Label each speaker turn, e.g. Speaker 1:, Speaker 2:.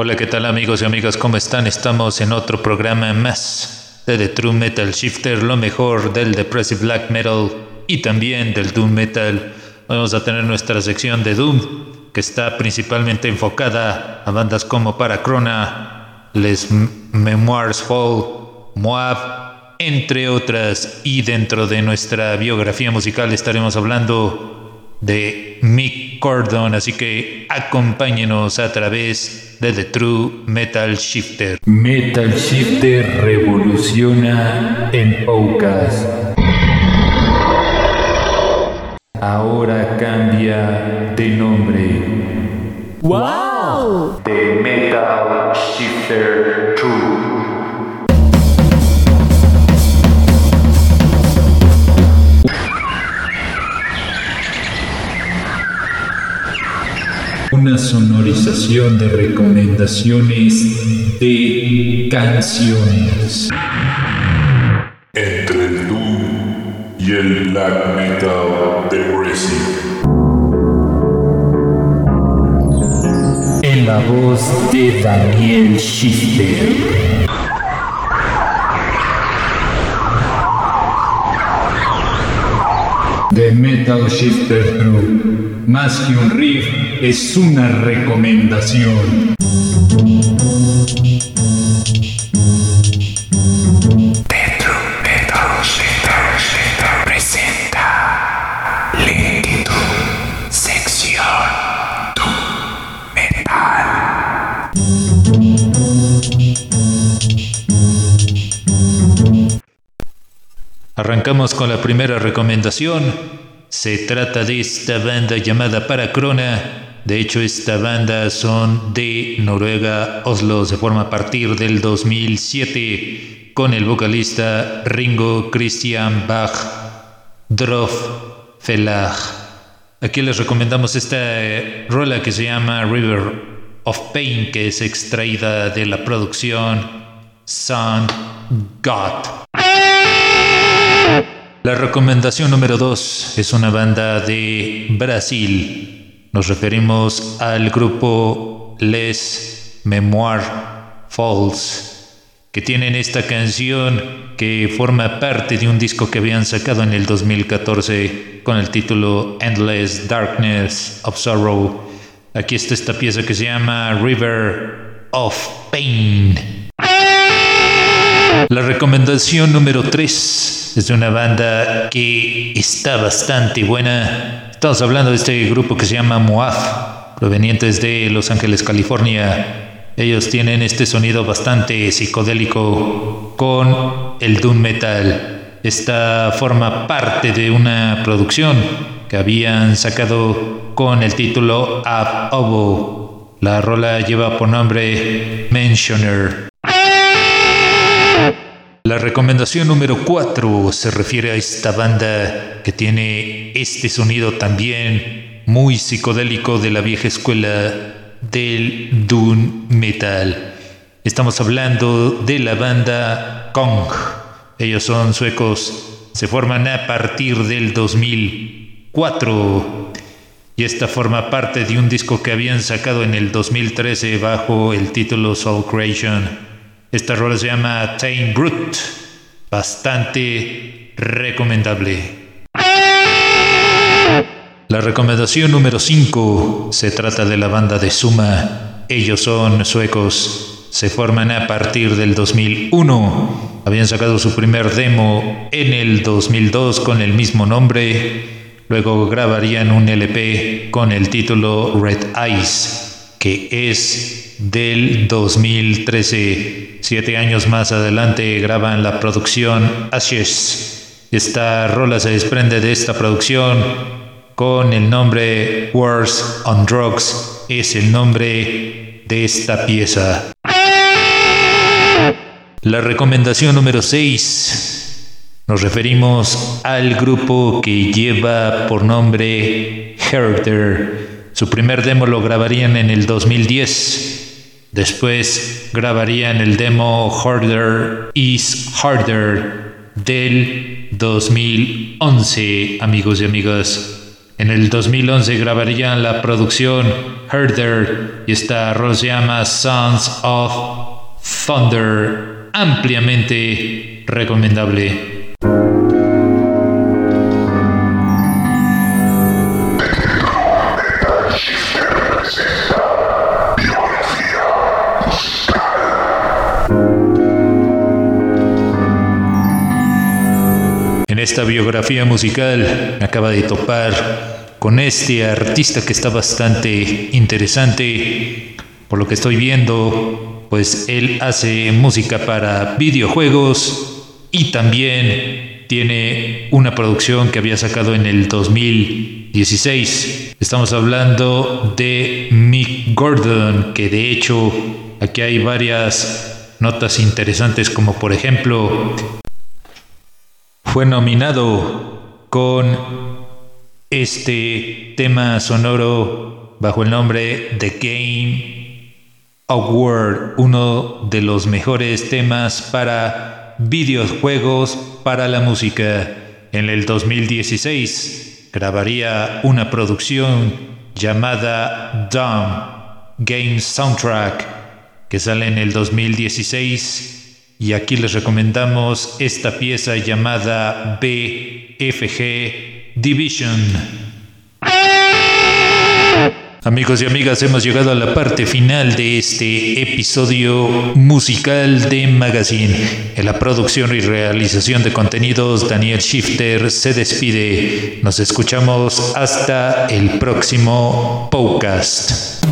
Speaker 1: Hola, ¿qué tal amigos y amigas? ¿Cómo están? Estamos en otro programa más de The True Metal Shifter, lo mejor del Depressive Black Metal y también del Doom Metal. Vamos a tener nuestra sección de Doom, que está principalmente enfocada a bandas como Paracrona, Les Memoirs Fall, Moab, entre otras. Y dentro de nuestra biografía musical estaremos hablando de Mick Cordon, así que acompáñenos a través de The True Metal Shifter.
Speaker 2: Metal Shifter revoluciona en Poucas. Ahora cambia de nombre.
Speaker 3: ¡Wow!
Speaker 2: The Metal Shifter Una sonorización de recomendaciones de canciones.
Speaker 4: Entre el Doom y el Black Metal Depressive.
Speaker 2: En la voz de Daniel Schifter. The Metal Shifter True. Más que un riff, es una recomendación.
Speaker 1: Arrancamos con la primera recomendación. Se trata de esta banda llamada Paracrona. De hecho, esta banda son de Noruega, Oslo. Se forma a partir del 2007 con el vocalista Ringo Christian Bach Drof Felag. Aquí les recomendamos esta eh, rola que se llama River of Pain, que es extraída de la producción Sun God. La recomendación número 2 es una banda de Brasil. Nos referimos al grupo Les Memoir Falls, que tienen esta canción que forma parte de un disco que habían sacado en el 2014 con el título Endless Darkness of Sorrow. Aquí está esta pieza que se llama River of Pain. La recomendación número 3 es una banda que está bastante buena. Estamos hablando de este grupo que se llama Moaf, provenientes de Los Ángeles, California. Ellos tienen este sonido bastante psicodélico con el doom metal. Esta forma parte de una producción que habían sacado con el título Ab Obo. La rola lleva por nombre Mentioner. La recomendación número 4 se refiere a esta banda que tiene este sonido también muy psicodélico de la vieja escuela del doom metal. Estamos hablando de la banda Kong. Ellos son suecos, se forman a partir del 2004 y esta forma parte de un disco que habían sacado en el 2013 bajo el título Soul Creation. Esta rola se llama Tame Brute. Bastante recomendable. La recomendación número 5 se trata de la banda de Suma. Ellos son suecos. Se forman a partir del 2001. Habían sacado su primer demo en el 2002 con el mismo nombre. Luego grabarían un LP con el título Red Eyes, que es del 2013. Siete años más adelante graban la producción Ashes. Esta rola se desprende de esta producción con el nombre Wars on Drugs. Es el nombre de esta pieza. La recomendación número 6. Nos referimos al grupo que lleva por nombre Herder. Su primer demo lo grabarían en el 2010 Después grabarían el demo Harder is Harder del 2011, amigos y amigas. En el 2011 grabarían la producción Herder y esta se llama Sons of Thunder, ampliamente recomendable. En esta biografía musical me acaba de topar con este artista que está bastante interesante. Por lo que estoy viendo, pues él hace música para videojuegos y también tiene una producción que había sacado en el 2016. Estamos hablando de Mick Gordon, que de hecho aquí hay varias notas interesantes como por ejemplo fue nominado con este tema sonoro bajo el nombre The Game Award, uno de los mejores temas para videojuegos para la música. En el 2016 grabaría una producción llamada Dumb Game Soundtrack que sale en el 2016 y aquí les recomendamos esta pieza llamada BFG Division. Amigos y amigas, hemos llegado a la parte final de este episodio musical de Magazine. En la producción y realización de contenidos, Daniel Shifter se despide. Nos escuchamos hasta el próximo podcast.